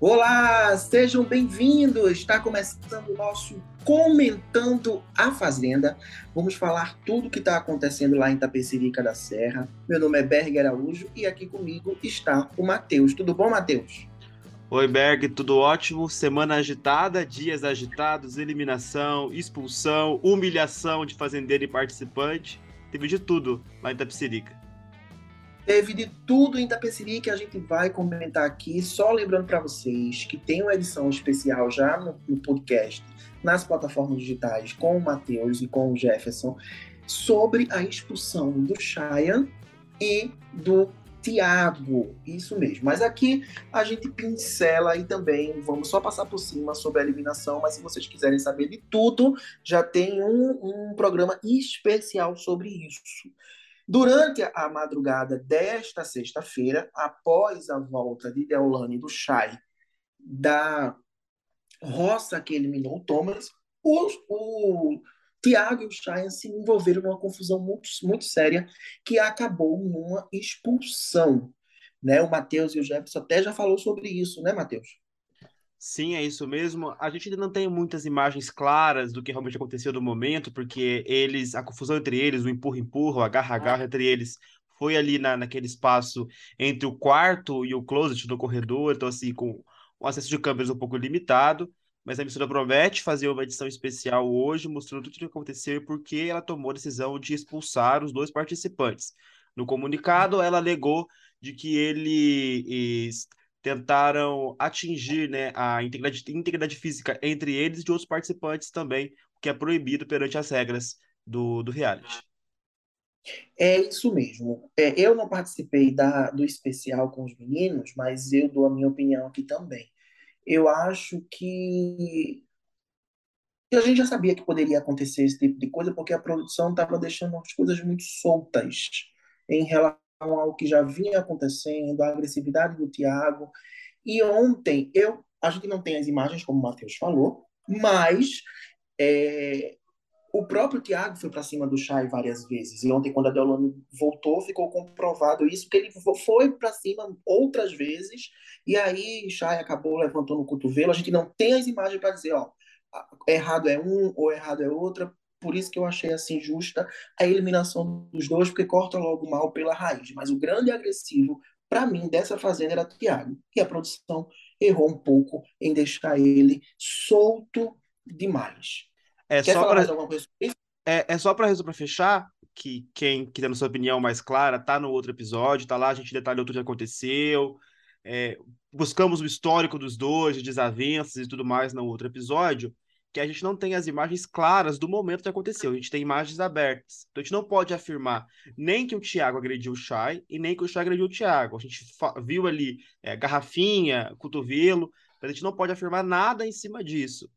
Olá, sejam bem-vindos! Está começando o nosso Comentando a Fazenda. Vamos falar tudo o que está acontecendo lá em Tapecerica da Serra. Meu nome é Berg Araújo e aqui comigo está o Matheus. Tudo bom, Matheus? Oi, Berg, tudo ótimo? Semana agitada, dias agitados, eliminação, expulsão, humilhação de fazendeiro e participante. Teve de tudo lá em Tapecerica. Teve de tudo em Itapeciri que a gente vai comentar aqui. Só lembrando para vocês que tem uma edição especial já no, no, podcast, nas plataformas digitais, com o Matheus e com o Jefferson, sobre a expulsão do Cheyenne e do Tiago. Isso mesmo. Mas aqui a gente pincela e também vamos só passar por cima sobre a eliminação. Mas se vocês quiserem saber de tudo, já tem um, um programa especial sobre isso. Durante a madrugada desta sexta-feira, após a volta de Deolane do Chay da roça que eliminou o Thomas, o, o Tiago e o Chay se envolveram numa confusão muito, muito séria que acabou numa expulsão. Né? O Matheus e o Jefferson até já falou sobre isso, né, Matheus? Sim, é isso mesmo. A gente ainda não tem muitas imagens claras do que realmente aconteceu no momento, porque eles, a confusão entre eles, o empurra-empurra, o agarra-agarra entre eles, foi ali na, naquele espaço entre o quarto e o closet do corredor, então assim, com o acesso de câmeras um pouco limitado, mas a emissora promete fazer uma edição especial hoje, mostrando tudo o que aconteceu e por que ela tomou a decisão de expulsar os dois participantes. No comunicado, ela alegou de que ele tentaram atingir né, a integridade, integridade física entre eles e de outros participantes também, o que é proibido perante as regras do, do reality. É isso mesmo. É, eu não participei da, do especial com os meninos, mas eu dou a minha opinião aqui também. Eu acho que a gente já sabia que poderia acontecer esse tipo de coisa, porque a produção estava deixando as coisas muito soltas em relação ao que já vinha acontecendo, a agressividade do Thiago. E ontem, eu, a gente não tem as imagens, como o Matheus falou, mas é, o próprio Thiago foi para cima do Chay várias vezes. E ontem, quando a Deolane voltou, ficou comprovado isso, que ele foi para cima outras vezes. E aí, Chay acabou levantando o cotovelo. A gente não tem as imagens para dizer, ó, errado é um ou errado é outra. Por isso que eu achei assim justa a eliminação dos dois, porque corta logo mal pela raiz. Mas o grande agressivo, para mim, dessa fazenda era o Thiago. E a produção errou um pouco em deixar ele solto demais. É Quer só falar pra... mais alguma coisa sobre isso? É, é só para fechar, que quem quiser sua opinião mais clara, tá no outro episódio, tá lá, a gente detalhou tudo que aconteceu. É, buscamos o histórico dos dois, de desavenças e tudo mais no outro episódio que a gente não tem as imagens claras do momento que aconteceu. A gente tem imagens abertas. Então a gente não pode afirmar nem que o Thiago agrediu o Chay e nem que o Chay agrediu o Thiago. A gente viu ali é, garrafinha, cotovelo, mas a gente não pode afirmar nada em cima disso.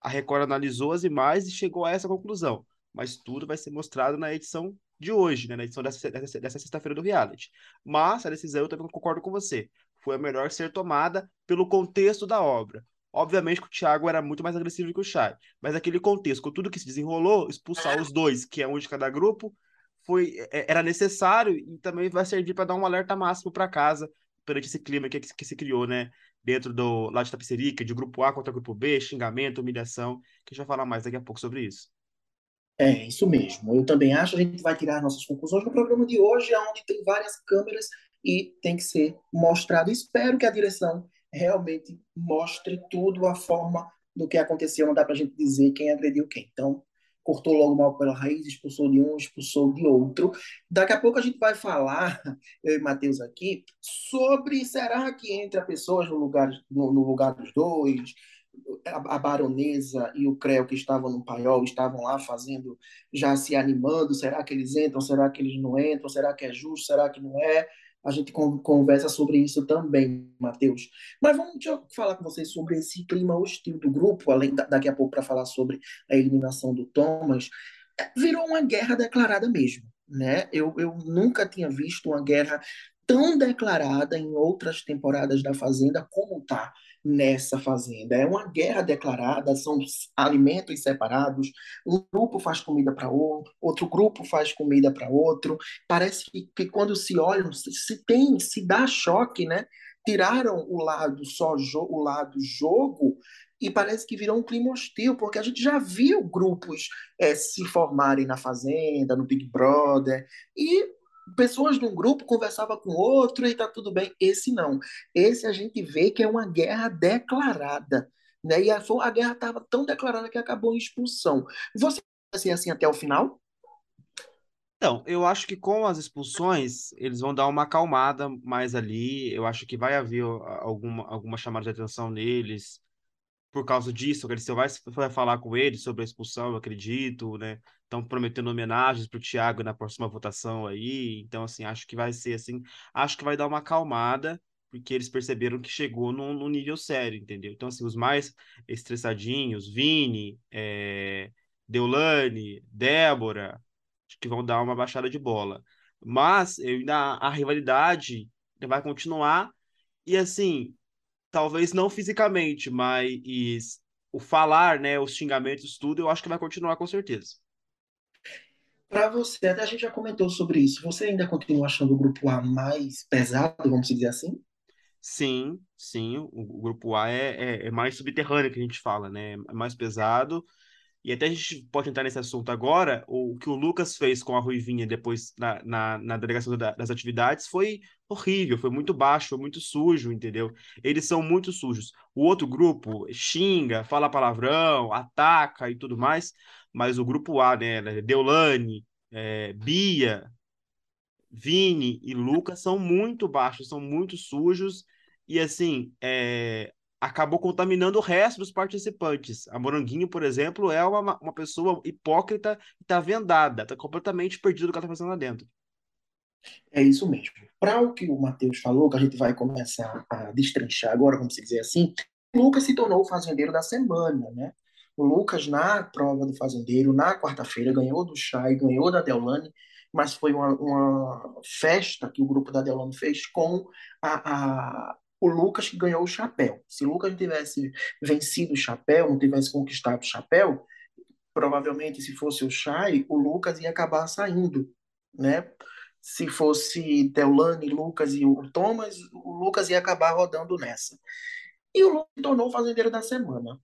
A Record analisou as imagens e chegou a essa conclusão. Mas tudo vai ser mostrado na edição de hoje, né? na edição dessa, dessa, dessa sexta-feira do reality. Mas a decisão, eu também concordo com você, foi a melhor ser tomada pelo contexto da obra Obviamente que o Thiago era muito mais agressivo que o Chay, mas aquele contexto, com tudo que se desenrolou, expulsar os dois, que é um de cada grupo, foi é, era necessário e também vai servir para dar um alerta máximo para casa perante esse clima que, que se criou, né? Dentro do lá de Tapicerica, de grupo A contra grupo B, xingamento, humilhação, que a gente vai falar mais daqui a pouco sobre isso. É, isso mesmo. Eu também acho. A gente vai tirar nossas conclusões no programa de hoje, onde tem várias câmeras e tem que ser mostrado. Espero que a direção realmente mostre tudo a forma do que aconteceu. Não dá para a gente dizer quem agrediu quem. Então, cortou logo mal pela raiz, expulsou de um, expulsou de outro. Daqui a pouco a gente vai falar, eu e Matheus aqui, sobre será que entra pessoas no lugar, no, no lugar dos dois, a, a, baronesa e o Creu que estavam no paiol estavam lá fazendo, já se animando, será que eles entram, será que eles não entram, será que é justo, será que não é? A gente conversa sobre isso também, Matheus. Mas vamos deixa eu falar com vocês sobre esse clima hostil do grupo, além da, daqui a pouco para falar sobre a eliminação do Thomas. Virou uma guerra declarada mesmo. Né? Eu, eu nunca tinha visto uma guerra tão declarada em outras temporadas da Fazenda como está nessa fazenda. É uma guerra declarada, são alimentos separados, um grupo faz comida para outro, outro grupo faz comida para outro. Parece que, que, quando se olham, se, se tem, se dá choque, né? tiraram o lado só o lado jogo e parece que virou um clima hostil, porque a gente já viu grupos é, se formarem na Fazenda, no Big Brother, e pessoas de um grupo conversavam com outro e tá tudo bem. Esse não. Esse a gente vê que é uma guerra declarada. Né? E a, a guerra estava tão declarada que acabou em expulsão. Você vai ser assim até o final? Então, eu acho que com as expulsões, eles vão dar uma acalmada mais ali. Eu acho que vai haver alguma, alguma chamada de atenção neles por causa disso. O Galisteu vai falar com eles sobre a expulsão, eu acredito, né? Estão prometendo homenagens para o Thiago na próxima votação aí. Então, assim, acho que vai ser assim. Acho que vai dar uma acalmada, porque eles perceberam que chegou num, nível sério, entendeu? Então, assim, os mais estressadinhos, Vini, é, Deulane, Débora, acho que vão dar uma baixada de bola. Mas eu ainda a rivalidade vai continuar. E assim, talvez não fisicamente, mas o falar, né, os xingamentos, tudo, eu acho que vai continuar com certeza. Para você, até a gente já comentou sobre isso, você ainda continua achando o grupo A mais pesado, vamos dizer assim? Sim, sim, o, o grupo A é, é, é, mais subterrâneo que a gente fala, né? É mais pesado, e até a gente pode entrar nesse assunto agora, o que o Lucas fez com a Ruivinha depois na, na, na delegação da, das atividades foi horrível, foi muito baixo, foi muito sujo, entendeu? Eles são muito sujos. O outro grupo xinga, fala palavrão, ataca e tudo mais, mas o grupo A, né, Deulane, é, Bia, Vini e Lucas são muito baixos, são muito sujos, e assim, é, acabou contaminando o resto dos participantes. A Moranguinho, por exemplo, é uma, uma pessoa hipócrita e está vendada, está completamente perdido do que ela está fazendo lá dentro. É isso mesmo. Para o que o Matheus falou, que a gente vai começar a destrinchar agora, vamos dizer assim, Lucas se tornou o fazendeiro da semana, né? O Lucas, na prova do fazendeiro, na quarta-feira, ganhou do Chay, ganhou da Deolane, mas foi uma, uma, festa que o grupo da Deolane fez com a, a o Lucas que ganhou o chapéu. Se o Lucas tivesse vencido o chapéu, não tivesse conquistado o chapéu, provavelmente se fosse o Chay, o Lucas ia acabar saindo, né? Se fosse Deulane, Lucas e o Thomas, o Lucas ia acabar rodando nessa. E o Lucas tornou o fazendeiro da semana.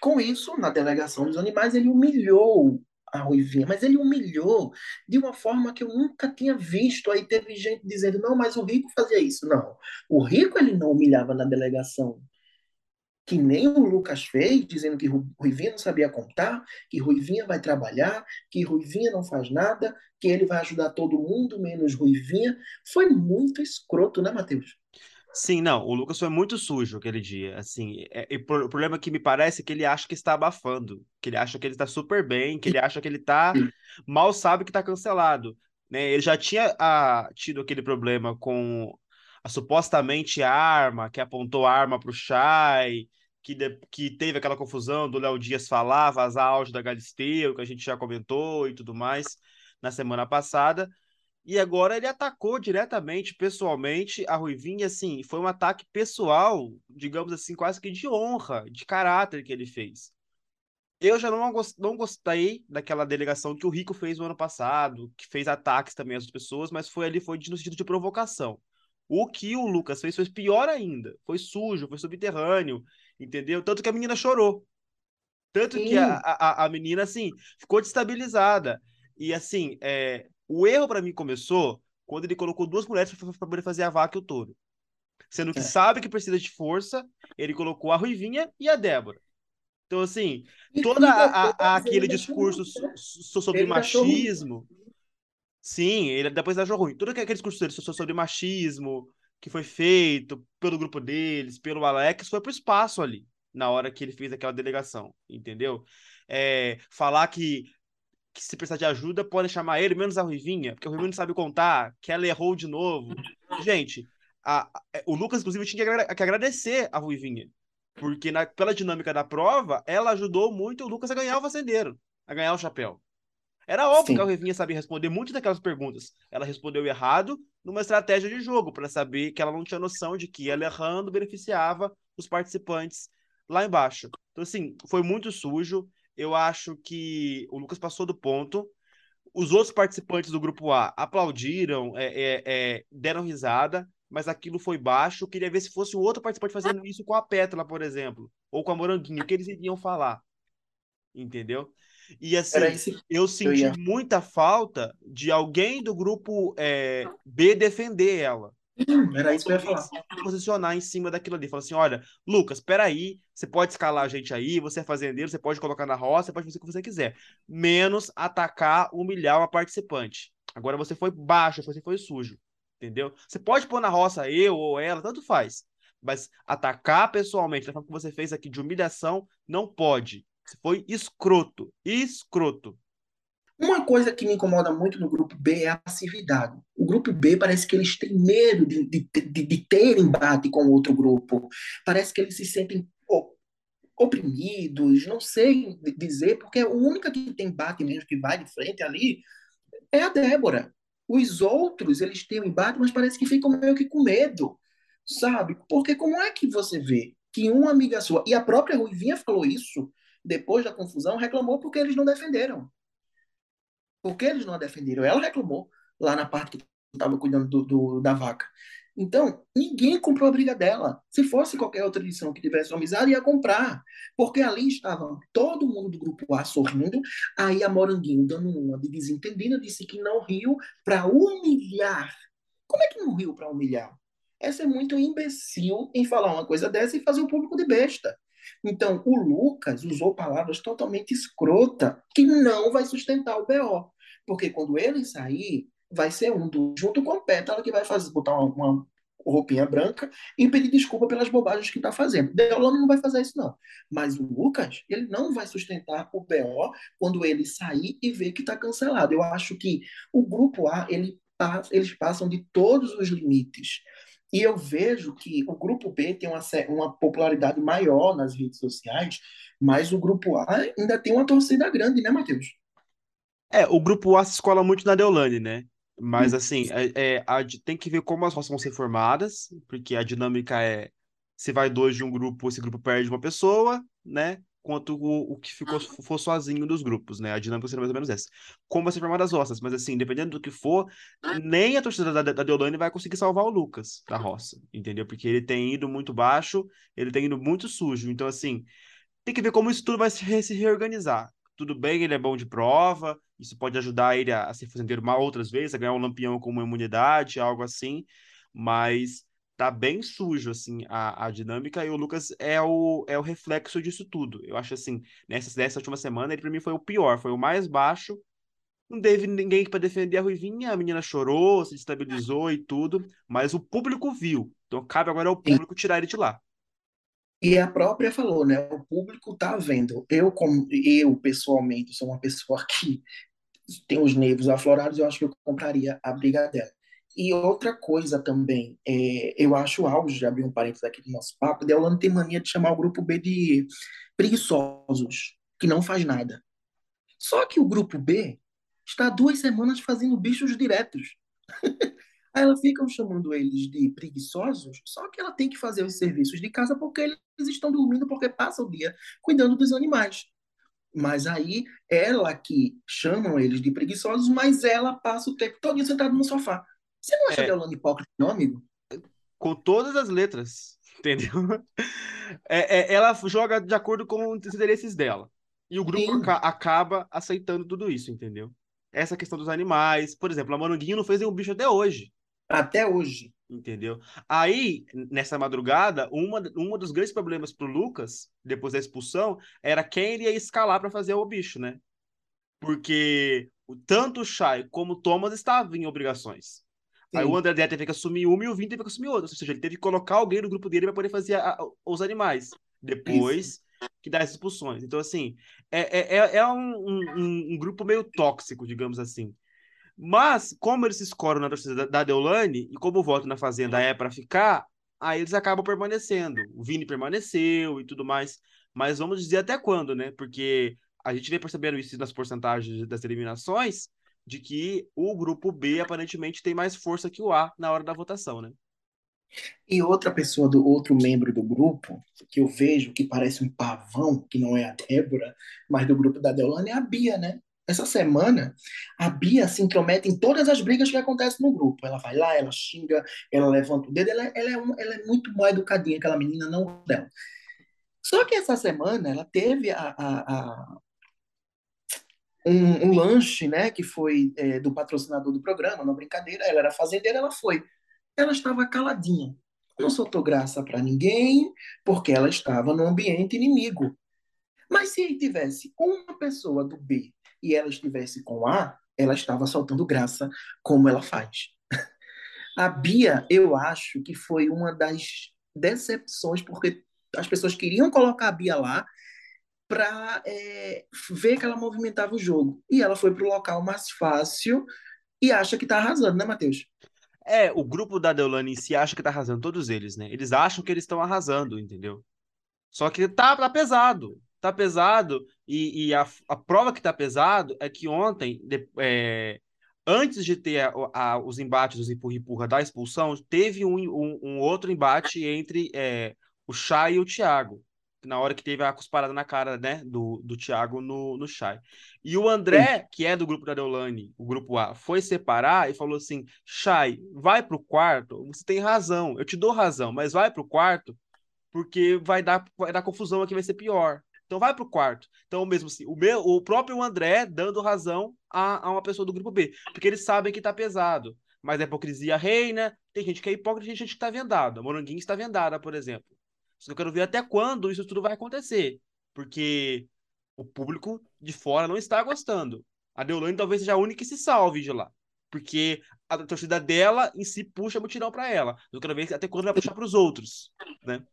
Com isso, na delegação dos animais, ele humilhou a Ruivinha, mas ele humilhou de uma forma que eu nunca tinha visto. Aí teve gente dizendo, não, mas o Rico fazia isso. Não, o Rico ele não humilhava na delegação. Que nem o Lucas fez, dizendo que Ruivinha não sabia contar, que Ruivinha vai trabalhar, que Ruivinha não faz nada, que ele vai ajudar todo mundo, menos Ruivinha. Foi muito escroto, né, Matheus? Sim, não, o Lucas foi muito sujo aquele dia, assim, é, é, o problema que me parece é que ele acha que está abafando, que ele acha que ele está super bem, que ele acha que ele está, mal sabe que está cancelado, né, ele já tinha ah, tido aquele problema com a supostamente arma, que apontou a arma para o Chay, que, de, que teve aquela confusão do Léo Dias falar, vazar áudio da Galisteu, que a gente já comentou e tudo mais na semana passada, e agora ele atacou diretamente, pessoalmente, a Ruivinha, assim, foi um ataque pessoal, digamos assim, quase que de honra, de caráter que ele fez. Eu já não, não gostei daquela delegação que o Rico fez no ano passado, que fez ataques também às pessoas, mas foi ali, foi no sentido de provocação. O que o Lucas fez foi pior ainda. Foi sujo, foi subterrâneo, entendeu? Tanto que a menina chorou. Tanto Sim. que a, a, a menina, assim, ficou destabilizada. E, assim, é, o erro para mim começou quando ele colocou duas mulheres para poder fazer a vaca e o touro. Sendo que é. sabe que precisa de força, ele colocou a Ruivinha e a Débora. Então, assim, todo aquele discurso so, sobre machismo. Sim, ele depois achou ruim. Todo aquele discurso dele sobre machismo que foi feito pelo grupo deles, pelo Alex, foi pro espaço ali, na hora que ele fez aquela delegação, entendeu? É, falar que que se precisar de ajuda, podem chamar ele, menos a Ruivinha, porque o Ruivinha não sabe contar, que ela errou de novo. Gente, a, a, o Lucas, inclusive, tinha que, que agradecer a Ruivinha, porque na, pela dinâmica da prova, ela ajudou muito o Lucas a ganhar o fazendeiro, a ganhar o chapéu. Era óbvio Sim. que a Ruivinha sabia responder muitas daquelas perguntas. Ela respondeu errado numa estratégia de jogo, para saber que ela não tinha noção de que ela errando beneficiava os participantes lá embaixo. Então, assim, foi muito sujo eu acho que o Lucas passou do ponto. Os outros participantes do grupo A aplaudiram, é, é, é, deram risada. mas aquilo foi baixo. Eu queria ver se fosse o outro participante fazendo isso com a Pétala, por exemplo, ou com a Moranguinho, o que eles iriam falar. Entendeu? E assim, eu senti eu muita falta de alguém do grupo é, B defender ela. Era isso que eu ia falar. Posicionar em cima daquilo ali. Falar assim: olha, Lucas, peraí, você pode escalar a gente aí, você é fazendeiro, você pode colocar na roça, você pode fazer o que você quiser. Menos atacar, humilhar o participante. Agora você foi baixo, você foi sujo. Entendeu? Você pode pôr na roça eu ou ela, tanto faz. Mas atacar pessoalmente, da forma que você fez aqui de humilhação, não pode. Você foi escroto. Escroto. Uma coisa que me incomoda muito no grupo B é a passividade. O grupo B parece que eles têm medo de, de, de, de ter embate com outro grupo. Parece que eles se sentem oprimidos, não sei dizer, porque a única que tem embate mesmo, que vai de frente ali, é a Débora. Os outros, eles têm embate, mas parece que ficam meio que com medo, sabe? Porque como é que você vê que uma amiga sua, e a própria Ruivinha falou isso, depois da confusão, reclamou porque eles não defenderam. Porque eles não a defenderam. Ela reclamou lá na parte que estava cuidando do, do, da vaca. Então, ninguém comprou a briga dela. Se fosse qualquer outra edição que tivesse uma amizade, ia comprar. Porque ali estavam todo mundo do grupo A sorrindo, aí a Moranguinho, dando uma de desentendida, disse que não riu para humilhar. Como é que não riu para humilhar? Essa é muito imbecil em falar uma coisa dessa e fazer o público de besta. Então, o Lucas usou palavras totalmente escrota que não vai sustentar o BO. Porque quando ele sair, vai ser um do, junto com a Pétala que vai fazer, botar uma, uma roupinha branca e pedir desculpa pelas bobagens que está fazendo. Deolano não vai fazer isso, não. Mas o Lucas, ele não vai sustentar o BO quando ele sair e ver que está cancelado. Eu acho que o grupo A, ele, eles passam de todos os limites. E eu vejo que o grupo B tem uma, uma popularidade maior nas redes sociais, mas o grupo A ainda tem uma torcida grande, né, Matheus? É, o grupo A se escola muito na Deolane, né? Mas, assim, é, é, a, tem que ver como as roças vão ser formadas, porque a dinâmica é: se vai dois de um grupo, esse grupo perde uma pessoa, né? Quanto o, o que ficou for sozinho dos grupos, né? A dinâmica seria mais ou menos essa. Como vai ser formada as roças, mas assim, dependendo do que for, nem a torcida da, da Deolane vai conseguir salvar o Lucas da roça, entendeu? Porque ele tem ido muito baixo, ele tem ido muito sujo. Então, assim, tem que ver como isso tudo vai se, se reorganizar. Tudo bem, ele é bom de prova, isso pode ajudar ele a, a ser fazendeiro uma outras vezes, a ganhar um lampião com uma imunidade, algo assim, mas tá bem sujo, assim, a, a dinâmica, e o Lucas é o, é o reflexo disso tudo. Eu acho, assim, nessa, nessa última semana, ele pra mim foi o pior, foi o mais baixo, não teve ninguém para defender a Ruivinha, a menina chorou, se destabilizou e tudo, mas o público viu, então cabe agora ao público tirar ele de lá. E a própria falou, né? O público tá vendo. Eu, como eu pessoalmente, sou uma pessoa que tem os nervos aflorados, eu acho que eu compraria a briga dela. E outra coisa também, é, eu acho o auge, abrir um parênteses aqui do nosso papo, Deolano tem mania de chamar o grupo B de preguiçosos, que não faz nada. Só que o grupo B está duas semanas fazendo bichos diretos. Aí ela ficam chamando eles de preguiçosos, só que ela tem que fazer os serviços de casa porque eles estão dormindo, porque passa o dia cuidando dos animais. Mas aí ela que chamam eles de preguiçosos, mas ela passa o tempo todo sentado no sofá. Você não acha é, Deolane hipócrita, não, amigo? Com todas as letras, entendeu? É, é, ela joga de acordo com os interesses dela. E o grupo aca acaba aceitando tudo isso, entendeu? Essa questão dos animais. Por exemplo, a Moranguinho não fez nenhum bicho até hoje. Até hoje. Entendeu? Aí, nessa madrugada, uma, uma dos grandes problemas pro Lucas, depois da expulsão, era quem ele ia escalar para fazer o bicho, né? Porque tanto o Chay como o Thomas estavam em obrigações. Sim. Aí o André teve que assumir uma e o Vini teve que assumir outra. Ou seja, ele teve que colocar alguém no grupo dele para poder fazer a, a, os animais. Depois Isso. que dá as expulsões. Então, assim, é, é, é, é um, um, um, grupo meio tóxico, digamos assim. Mas, como eles se escoram na torcida da, da Deolane, e como o voto na Fazenda é para ficar, aí eles acabam permanecendo. O Vini permaneceu e tudo mais. Mas vamos dizer até quando, né? Porque a gente vem percebendo isso nas porcentagens das eliminações de que o grupo B aparentemente tem mais força que o A na hora da votação, né? E outra pessoa do outro membro do grupo, que eu vejo que parece um pavão, que não é a Débora, mas do grupo da Deolane, é a Bia, né? essa semana, a Bia se intromete em todas as brigas que acontecem no grupo. Ela vai lá, ela xinga, ela levanta o dedo, ela, ela, é, ela é muito mal educadinha, aquela menina não dela. Só que essa semana ela teve a, a, a um, um, lanche, né, que foi é, do patrocinador do programa, não brincadeira, ela era fazendeira, ela foi. Ela estava caladinha, não soltou graça para ninguém, porque ela estava no ambiente inimigo. Mas se tivesse uma pessoa do B e ela estivesse com A, ela estava soltando graça, como ela faz. A Bia, eu acho que foi uma das decepções, porque as pessoas queriam colocar a Bia lá para é, ver que ela movimentava o jogo. E ela foi para o local mais fácil e acha que está arrasando, né, Matheus? É, o grupo da Deolane em si acha que está arrasando, todos eles, né? Eles acham que eles estão arrasando, entendeu? Só que tá, tá pesado tá pesado, e, e a, a prova que tá pesado é que ontem, de, é, antes de ter a, a, os embates dos empurra-empurra da expulsão, teve um, um, um outro embate entre é, o Chay e o Thiago, na hora que teve a cusparada na cara né, do, do Thiago no, no Chay. E o André, Sim. que é do grupo da Deolane, o grupo A, foi separar e falou assim: Chay, vai pro quarto, você tem razão, eu te dou razão, mas vai pro quarto, porque vai dar, vai dar confusão aqui, vai ser pior. Então vai para o quarto. Então, mesmo assim, o, meu, o próprio André dando razão a, a uma pessoa do grupo B. Porque eles sabem que tá pesado. Mas a hipocrisia reina. Tem gente que é hipócrita tem gente que está vendada. A Moranguinho está vendada, por exemplo. Só eu quero ver até quando isso tudo vai acontecer. Porque o público de fora não está gostando. A Deolane talvez seja a única que se salve de lá. Porque a torcida dela em si puxa mutirão para ela. Eu quero ver até quando vai puxar para os outros, né?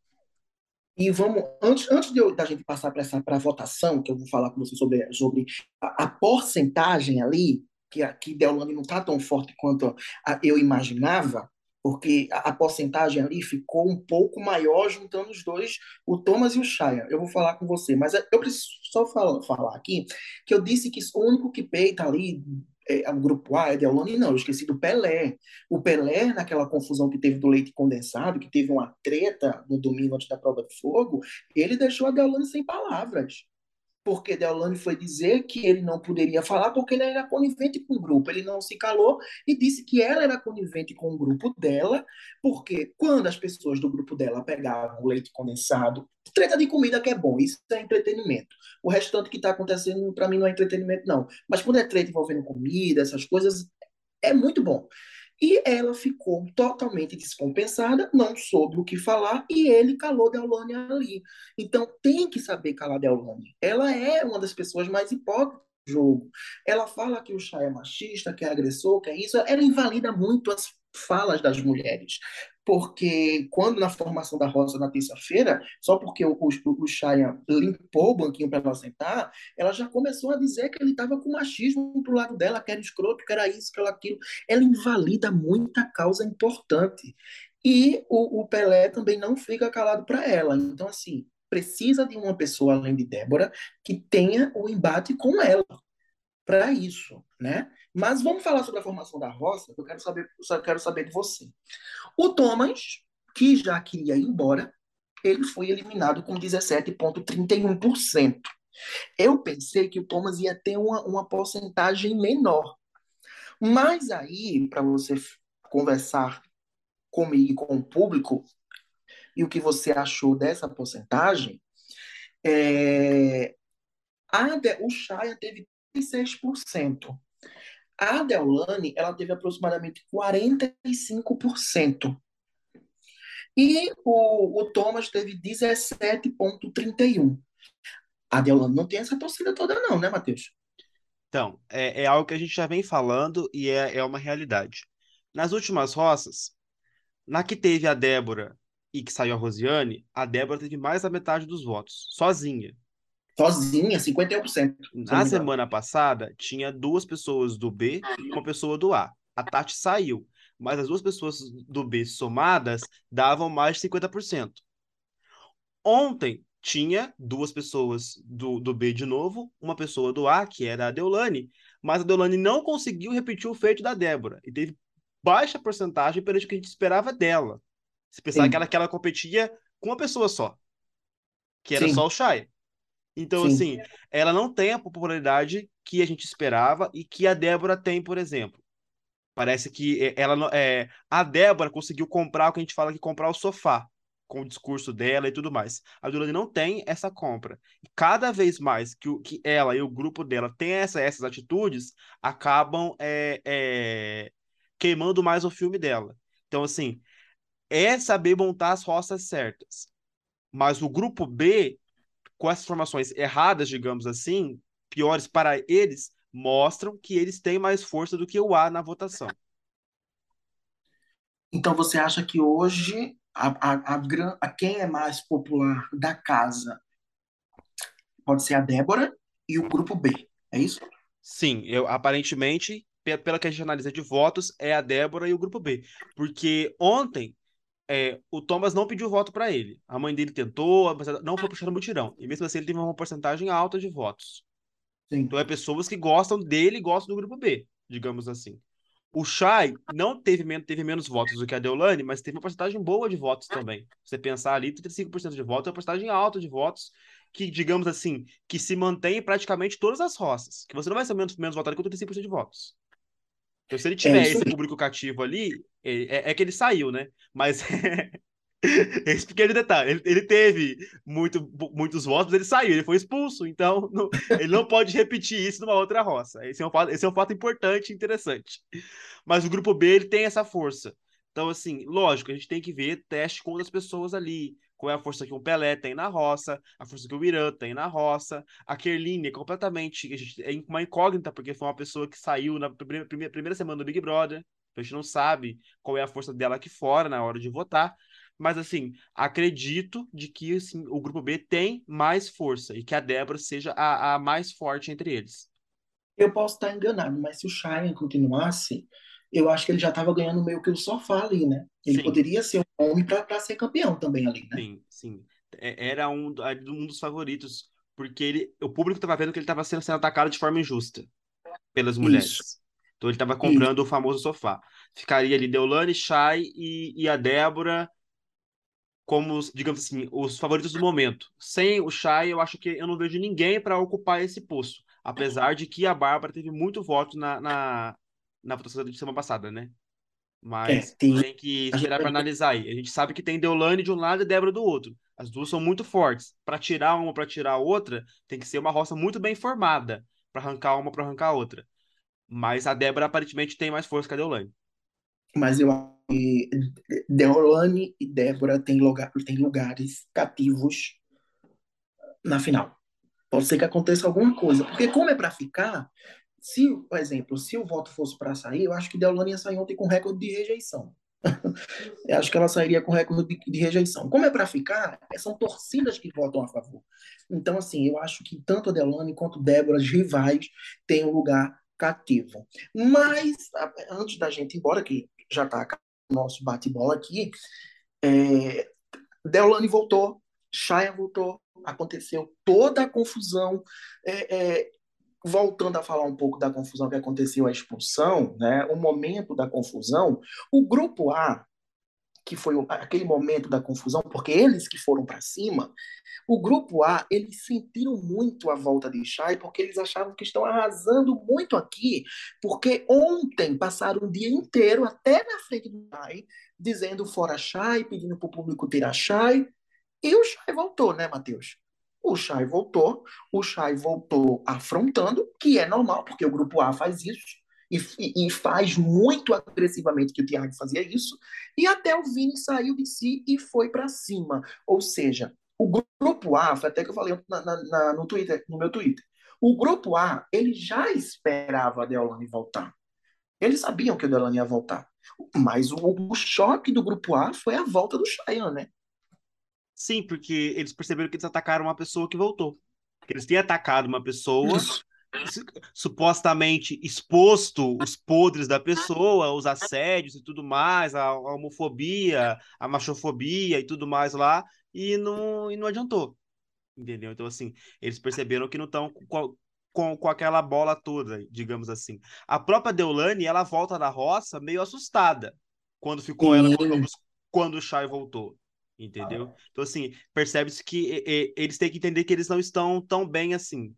E vamos, antes, antes de eu, da gente passar para pra votação, que eu vou falar com você sobre, sobre a, a porcentagem ali, que aqui Deolane não está tão forte quanto a, eu imaginava, porque a, porcentagem ali ficou um pouco maior juntando os dois, o Thomas e o Shaya. Eu vou falar com você, mas eu preciso só falar, falar aqui que eu disse que o único que peita ali é, o grupo A é de Alone, não, eu esqueci do Pelé. O Pelé, naquela confusão que teve do leite condensado, que teve uma treta no domingo antes da prova de fogo, ele deixou a Deolane sem palavras porque Deolane foi dizer que ele não poderia falar porque ele era conivente com o grupo. Ele não se calou e disse que ela era conivente com o grupo dela, porque quando as pessoas do grupo dela pegavam o leite condensado, treta de comida que é bom, isso é entretenimento. O restante que está acontecendo, para mim, não é entretenimento, não. Mas quando é treta envolvendo comida, essas coisas, é muito bom. E ela ficou totalmente descompensada, não soube o que falar, e ele calou Deolane ali. Então tem que saber calar Deolane. Ela é uma das pessoas mais hipócritas do jogo. Ela fala que o chá é machista, que é agressor, que é isso. Ela invalida muito as falas das mulheres porque quando na formação da Rosa na terça-feira, só porque o, o, o Chaya limpou o banquinho para ela sentar, ela já começou a dizer que ele estava com machismo pro lado dela, que era escroto, que era isso, que era aquilo. Ela invalida muita causa importante. E o, o Pelé também não fica calado para ela. Então, assim, precisa de uma pessoa além de Débora que tenha o embate com ela para isso, né? Mas vamos falar sobre a formação da roça, eu quero saber, eu quero saber de você. O Thomas, que já queria ir embora, ele foi eliminado com 17,31%. Eu pensei que o Thomas ia ter uma, uma porcentagem menor. Mas aí, para você conversar comigo e com o público, e o que você achou dessa porcentagem, é, a o Chaya teve 36%. A Deolane, ela teve aproximadamente 45%. E o, o Thomas teve 17,31%. A Deolane não tem essa torcida toda não, né, Matheus? Então, é, é algo que a gente já vem falando e é, é uma realidade. Nas últimas roças, na que teve a Débora e que saiu a Rosiane, a Débora teve mais da metade dos votos, sozinha sozinha, 51%. Na semana passada, tinha duas pessoas do B e uma pessoa do A. A Tati saiu, mas as duas pessoas do B somadas davam mais de 50%. Ontem, tinha duas pessoas do, do B de novo, uma pessoa do A, que era a Deolane, mas a Deolane não conseguiu repetir o feito da Débora e teve baixa porcentagem perante o que a gente esperava dela. Se pensar que ela, que ela competia com uma pessoa só, que era Sim. só o Shai. Então, Sim. assim, ela não tem a popularidade que a gente esperava e que a Débora tem, por exemplo. Parece que ela é, a Débora conseguiu comprar o que a gente fala que comprar o sofá com o discurso dela e tudo mais. A Dulane não tem essa compra. E cada vez mais que, o, que ela e o grupo dela têm essa, essas atitudes, acabam é, é, queimando mais o filme dela. Então, assim, é saber montar as roças certas. Mas o grupo B, com essas formações erradas, digamos assim, piores para eles, mostram que eles têm mais força do que o A na votação. Então você acha que hoje a, a, a, a quem é mais popular da casa pode ser a Débora e o grupo B, é isso? Sim, eu aparentemente, pela que a gente analisa de votos, é a Débora e o grupo B. Porque ontem é, o Thomas não pediu voto para ele. A mãe dele tentou, não foi puxando mutirão. E mesmo assim ele teve uma porcentagem alta de votos. Sim. Então é pessoas que gostam dele e gostam do grupo B, digamos assim. O Chay não teve, teve menos votos do que a Deolane, mas teve uma porcentagem boa de votos também. Você pensar ali, 35% de votos é uma porcentagem alta de votos que, digamos assim, que se mantém em praticamente todas as roças. Que você não vai ser menos, menos votado que 35% de votos. Então, se ele tiver é esse público cativo ali, é, é, que ele saiu, né? Mas Esse pequeno detalhe. Ele, ele teve muito, muitos votos, ele saiu, ele foi expulso. Então, não, ele não pode repetir isso numa outra roça. Esse é, um fato, esse é um fato importante e interessante. Mas o grupo B ele tem essa força. Então, assim, lógico, a gente tem que ver teste com outras pessoas ali. Qual é a força que o Pelé tem na roça, a força que o Irã tem na roça. A Kerline é completamente é uma incógnita, porque foi uma pessoa que saiu na primeira, primeira semana do Big Brother. A gente não sabe qual é a força dela aqui fora na hora de votar. Mas, assim, acredito de que assim, o grupo B tem mais força e que a Débora seja a, a mais forte entre eles. Eu posso estar enganado, mas se o Cheyenne continuasse, eu acho que ele já estava ganhando meio que o sofá ali, né? Ele sim. poderia ser um homem para ser campeão também ali, né? Sim, sim. É, era um, um dos favoritos, porque ele, o público estava vendo que ele estava sendo, sendo atacado de forma injusta pelas mulheres. Isso. Então ele estava comprando Isso. o famoso sofá. Ficaria ali Deolane, Chay e, e a Débora como, digamos assim, os favoritos do momento. Sem o Shai, eu acho que eu não vejo ninguém para ocupar esse posto. Apesar de que a Bárbara teve muito voto na, na, na votação da semana passada, né? Mas é, tem... tem... que esperar para analisar aí. A gente sabe que tem Deolane de um lado e Débora do outro. As duas são muito fortes. Para tirar uma para tirar a outra, tem que ser uma roça muito bem formada para arrancar uma para arrancar a outra. Mas a Débora aparentemente tem mais força que a Deolane. Mas eu acho que Deolane e Débora têm, lugar, têm lugares cativos na final. Pode ser que aconteça alguma coisa. Porque como é para ficar, se, por exemplo, se o voto fosse para sair, eu acho que Deolane ia sair ontem com recorde de rejeição. eu acho que ela sairia com recorde de, de rejeição. Como é para ficar, são torcidas que votam a favor. Então, assim, eu acho que tanto a Deolane quanto Débora, as rivais, têm um lugar cativo. Mas, antes da gente ir embora, que já está nosso bate-bola aqui, é, Deolane voltou, Chaya voltou, aconteceu toda a confusão. É, é, voltando a falar um pouco da confusão que aconteceu, a expulsão, né, o momento da confusão, o grupo A, que foi aquele momento da confusão, porque eles que foram para cima, o grupo A, eles sentiram muito a volta de Chay, porque eles achavam que estão arrasando muito aqui, porque ontem passaram o dia inteiro até na frente do Chay, dizendo fora Chay, pedindo para o público tirar Chay, e o Chay voltou, né, Matheus? O Chay voltou, o Chay voltou afrontando, que é normal, porque o grupo A faz isso, e, e, faz muito agressivamente que o Thiago fazia isso, e até o Vini saiu de si e foi para cima. Ou seja, o grupo A, foi até que eu falei na, na, no Twitter, no meu Twitter. O grupo A, ele já esperava a Deolane voltar. Eles sabiam que a Deolane ia voltar. Mas o, o, choque do grupo A foi a volta do Cheyenne, né? Sim, porque eles perceberam que eles atacaram uma pessoa que voltou. Eles tinham atacado uma pessoa, supostamente exposto os podres da pessoa, os assédios e tudo mais, a, a homofobia, a machofobia e tudo mais lá, e não, e não adiantou. Entendeu? Então, assim, eles perceberam que não estão com, com, com aquela bola toda, digamos assim. A própria Deolane, ela volta da roça meio assustada quando ficou ela quando o Chay voltou. Entendeu? Então, assim, percebe-se que e, e, eles têm que entender que eles não estão tão bem assim.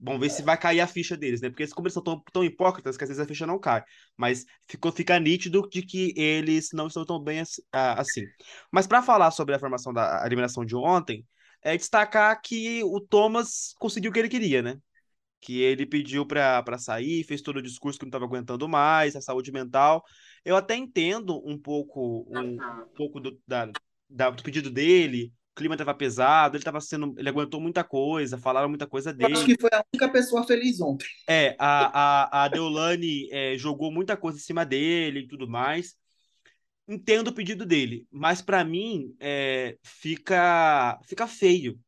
Vamos ver se vai cair a ficha deles, né? Porque como eles são tão, tão hipócritas que às vezes a ficha não cai. Mas ficou, fica nítido de que eles não estão tão bem assim. Mas para falar sobre a formação da eliminação de ontem, é destacar que o Thomas conseguiu o que ele queria, né? Que ele pediu para sair, fez todo o discurso que não estava aguentando mais, a saúde mental. Eu até entendo um pouco, um, um pouco do, da, da, do pedido dele, clima estava pesado, ele estava sendo. Ele aguentou muita coisa, falaram muita coisa dele. Eu acho que foi a única pessoa feliz ontem. É, a, a, a Deolane é, jogou muita coisa em cima dele e tudo mais. Entendo o pedido dele, mas para mim é, fica, fica feio.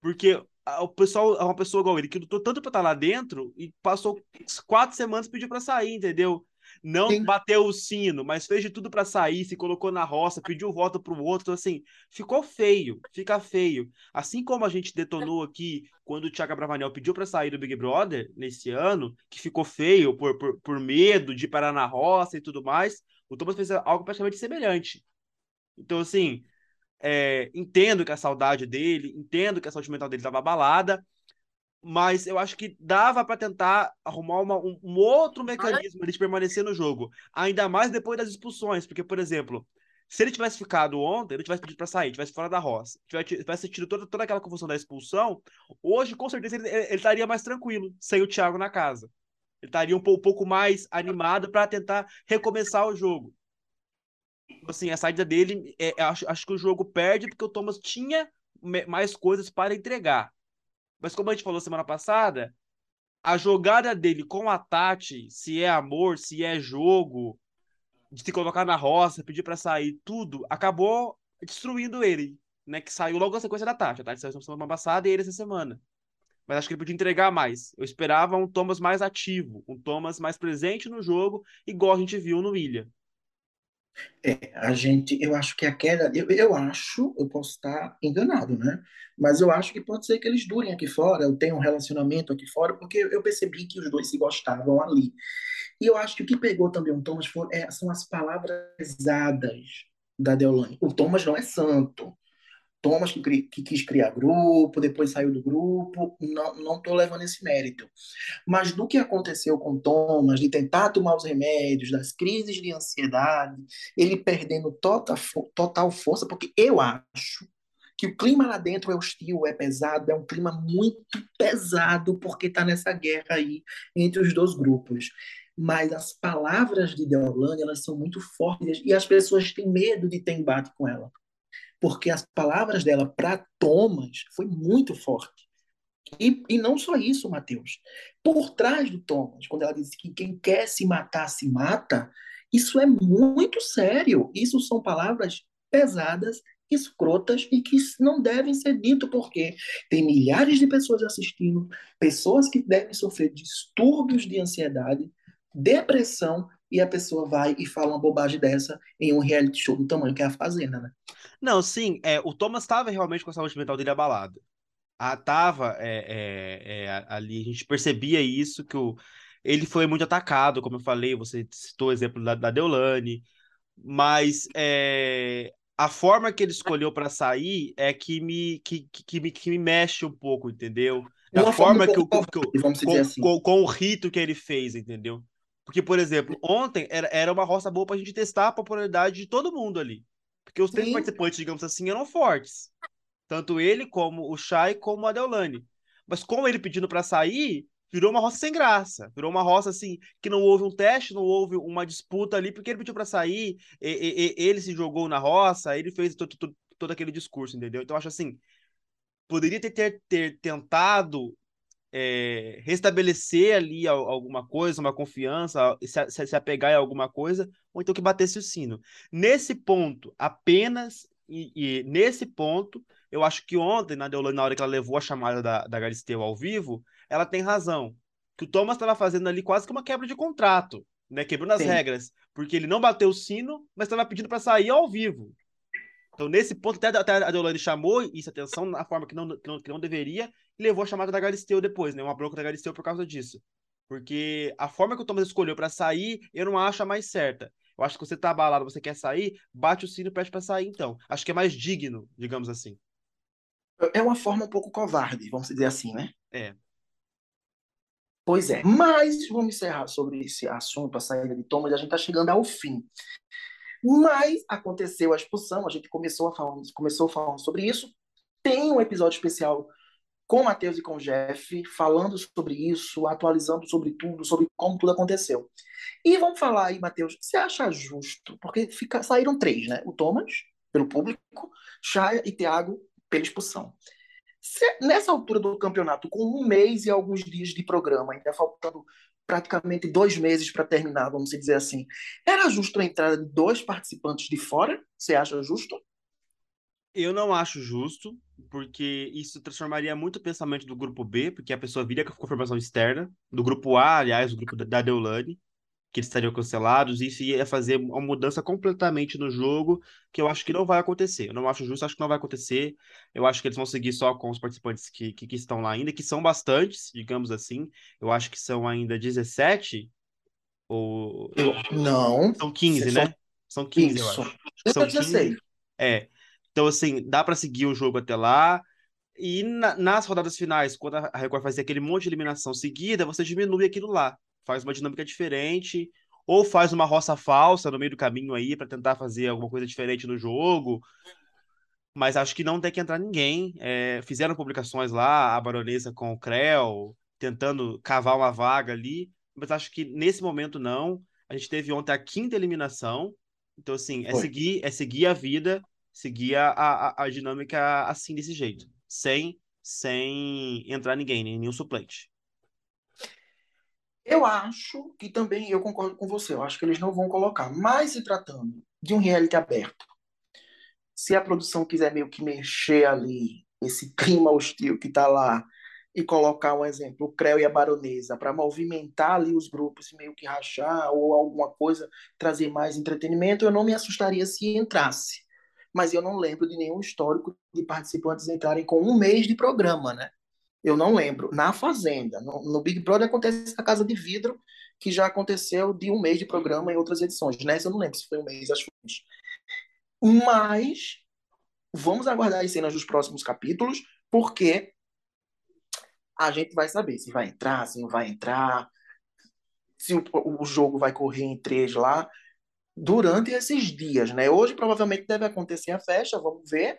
Porque o pessoal é uma pessoa igual ele, que lutou tanto pra estar lá dentro e passou quatro semanas pediu pra sair, entendeu? Não Sim. bateu o sino, mas fez de tudo para sair, se colocou na roça, pediu voto pro outro, então, assim, ficou feio, fica feio. Assim como a gente detonou aqui quando o Thiago Bravanel pediu para sair do Big Brother nesse ano, que ficou feio por, por, por medo de parar na roça e tudo mais, o Thomas fez algo praticamente semelhante. Então, assim, é, entendo que a saudade dele, entendo que a saúde mental dele estava abalada, mas eu acho que dava para tentar arrumar uma, um, um, outro mecanismo de permanecer no jogo, ainda mais depois das expulsões, porque, por exemplo, se ele tivesse ficado ontem, ele tivesse pedido para sair, tivesse fora da roça, tivesse, tivesse tido toda, toda aquela confusão da expulsão, hoje, com certeza, ele, ele estaria mais tranquilo, sem o Thiago na casa. Ele estaria um, pouco, um pouco mais animado para tentar recomeçar o jogo. Assim, a saída dele, é, acho, acho que o jogo perde porque o Thomas tinha mais coisas para entregar. Mas como a gente falou semana passada, a jogada dele com a Tati, se é amor, se é jogo, de se colocar na roça, pedir para sair, tudo, acabou destruindo ele, né? Que saiu logo na sequência da Tati. A Tati saiu semana passada e ele essa semana. Mas acho que ele podia entregar mais. Eu esperava um Thomas mais ativo, um Thomas mais presente no jogo, igual a gente viu no Ilha. É, a gente, eu acho que a queda, eu, eu acho, eu posso estar enganado, né? Mas eu acho que pode ser que eles durem aqui fora, eu tenho um relacionamento aqui fora, porque eu percebi que os dois se gostavam ali. E eu acho que o que pegou também o Thomas foi, é, são as palavras pesadas da Deolane. O Thomas não é santo. Thomas que, que, quis criar grupo, depois saiu do grupo, não não estou levando esse mérito. Mas do que aconteceu com Thomas, de tentar tomar os remédios, das crises de ansiedade, ele perdendo total, total força, porque eu acho que o clima lá dentro é hostil, é pesado, é um clima muito pesado, porque está nessa guerra aí entre os dois grupos. Mas as palavras de Deolane, elas são muito fortes e as pessoas têm medo de ter embate com ela porque as palavras dela para Thomas foi muito forte. E, e não só isso, Mateus. Por trás do Thomas, quando ela disse que quem quer se matar, se mata, isso é muito sério. Isso são palavras pesadas, escrotas e que não devem ser dito porque tem milhares de pessoas assistindo, pessoas que devem sofrer distúrbios de ansiedade, depressão e a pessoa vai e fala uma bobagem dessa em um reality show do tamanho que é a Fazenda, né? Não, sim, é, o Thomas estava realmente com a saúde mental dele abalada. Ah, tava é, é, é, ali, a gente percebia isso, que o, ele foi muito atacado, como eu falei, você citou o exemplo da, da Deolane, mas é, a forma que ele escolheu para sair é que me, que, que, me, que me mexe um pouco, entendeu? Da forma, forma que, o, que, vamos dizer com, assim. com, com o rito que ele fez, entendeu? Porque, por exemplo, ontem era, era uma roça boa pra gente testar a popularidade de todo mundo ali. Porque os três Sim. participantes, digamos assim, eram fortes. Tanto ele, como o Shai, como a Deolane. Mas com ele pedindo para sair, virou uma roça sem graça. Virou uma roça assim, que não houve um teste, não houve uma disputa ali, porque ele pediu para sair, e, e, ele se jogou na roça, ele fez todo, todo, todo aquele discurso, entendeu? Então, eu acho assim, poderia ter, ter, ter tentado é, restabelecer ali alguma coisa, uma confiança, se, se apegar em alguma coisa, ou então que batesse o sino. Nesse ponto, apenas, e, e nesse ponto, eu acho que ontem, na Deolane, na hora que ela levou a chamada da, da Galisteu ao vivo, ela tem razão. Que o Thomas estava fazendo ali quase que uma quebra de contrato, né? Quebrando as Sim. regras. Porque ele não bateu o sino, mas estava pedindo para sair ao vivo. Então, nesse ponto, até, até a Deolane chamou isso atenção na forma que não, que não, que não deveria levou a chamada da Galisteu depois, né? Uma bronca da Galisteu por causa disso. Porque a forma que o Thomas escolheu para sair, eu não acho a mais certa. Eu acho que você tá abalado, você quer sair, bate o sino e pede para sair, então. Acho que é mais digno, digamos assim. É uma forma um pouco covarde, vamos dizer assim, né? É. Pois é, mas vamos encerrar sobre esse assunto, a saída de Thomas, a gente está chegando ao fim. Mas aconteceu a expulsão, a gente começou, a falar, começou falando sobre isso. Tem um episódio especial com Matheus e com o Jeff, falando sobre isso, atualizando sobre tudo, sobre como tudo aconteceu. E vamos falar aí, Matheus, você acha justo? Porque fica, saíram três, né? O Thomas, pelo público, Chaya e Thiago, pela expulsão. Se, nessa altura do campeonato, com um mês e alguns dias de programa, ainda faltando praticamente dois meses para terminar, vamos dizer assim. Era justo a entrada de dois participantes de fora? Você acha justo? Eu não acho justo, porque isso transformaria muito o pensamento do grupo B, porque a pessoa viria com a confirmação externa, do grupo A, aliás, o grupo da Deolane, que eles estariam cancelados, e isso ia fazer uma mudança completamente no jogo, que eu acho que não vai acontecer. Eu não acho justo, acho que não vai acontecer. Eu acho que eles vão seguir só com os participantes que, que, que estão lá ainda, que são bastantes, digamos assim. Eu acho que são ainda 17 ou... Não. São 15, né? São 15, isso. eu acho. São 15. É. Então, assim, dá para seguir o jogo até lá. E na, nas rodadas finais, quando a Record fazia aquele monte de eliminação seguida, você diminui aquilo lá faz uma dinâmica diferente, ou faz uma roça falsa no meio do caminho aí para tentar fazer alguma coisa diferente no jogo. Mas acho que não tem que entrar ninguém. É, fizeram publicações lá, a baronesa com o Creu, tentando cavar uma vaga ali, mas acho que nesse momento não. A gente teve ontem a quinta eliminação. Então, assim, é seguir, é seguir a vida, seguir a, a, a dinâmica assim, desse jeito. Sem, sem entrar ninguém, nenhum suplente. Eu acho que também, eu concordo com você, eu acho que eles não vão colocar. Mas se tratando de um reality aberto, se a produção quiser meio que mexer ali, esse clima hostil que está lá, e colocar um exemplo, o Creu e a Baronesa, para movimentar ali os grupos e meio que rachar ou alguma coisa, trazer mais entretenimento, eu não me assustaria se entrasse. Mas eu não lembro de nenhum histórico de participantes entrarem com um mês de programa, né? Eu não lembro. Na Fazenda. No, no, Big Brother acontece na Casa de Vidro, que já aconteceu de um mês de programa em outras edições. Nessa eu não lembro se foi um mês, acho que foi. Mas vamos aguardar as cenas dos próximos capítulos, porque a gente vai saber se vai entrar, se não vai entrar, se o, o jogo vai correr em três lá durante esses dias, né? Hoje provavelmente deve acontecer a festa, vamos ver.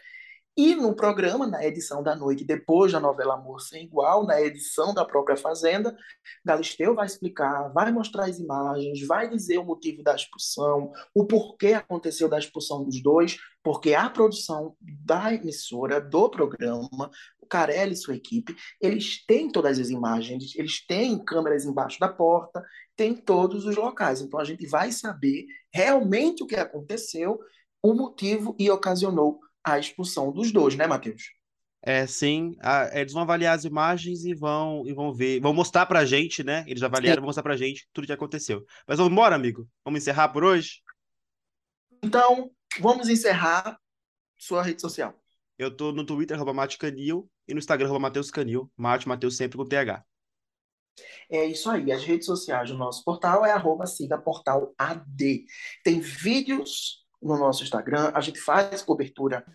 E no programa, na edição da noite, depois da novela Amor Sem Igual, na edição da própria Fazenda, Galisteu vai explicar, vai mostrar as imagens, vai dizer o motivo da expulsão, o porquê aconteceu da expulsão dos dois, porque a produção da emissora, do programa, o Carelli e sua equipe, eles têm todas as imagens, eles têm câmeras embaixo da porta, tem todos os locais. Então a gente vai saber realmente o que aconteceu, o motivo e ocasionou a expulsão dos dois, né, Matheus? É, sim. eles vão avaliar as imagens e vão, e vão ver, vão mostrar pra gente, né? Eles avaliaram, sim. vão mostrar pra gente tudo que aconteceu. Mas vamos embora, amigo? Vamos encerrar por hoje? Então, vamos encerrar sua rede social. Eu tô no Twitter, arroba Canil, e no Instagram, arroba Matheus Canil. Mate Matheus sempre com TH. É isso aí. As redes sociais do nosso portal é arroba siga portal AD. Tem vídeos no nosso Instagram. A gente faz cobertura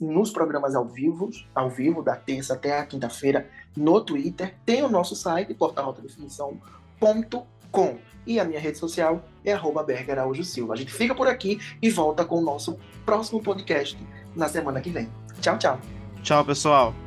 nos programas ao vivo, ao vivo, da terça até a quinta-feira, no Twitter. Tem o nosso site, portalrotadefinição.com. E a minha rede social é arroba Berger Araújo Silva. A gente fica por aqui e volta com o nosso próximo podcast na semana que vem. Tchau, tchau. Tchau, pessoal.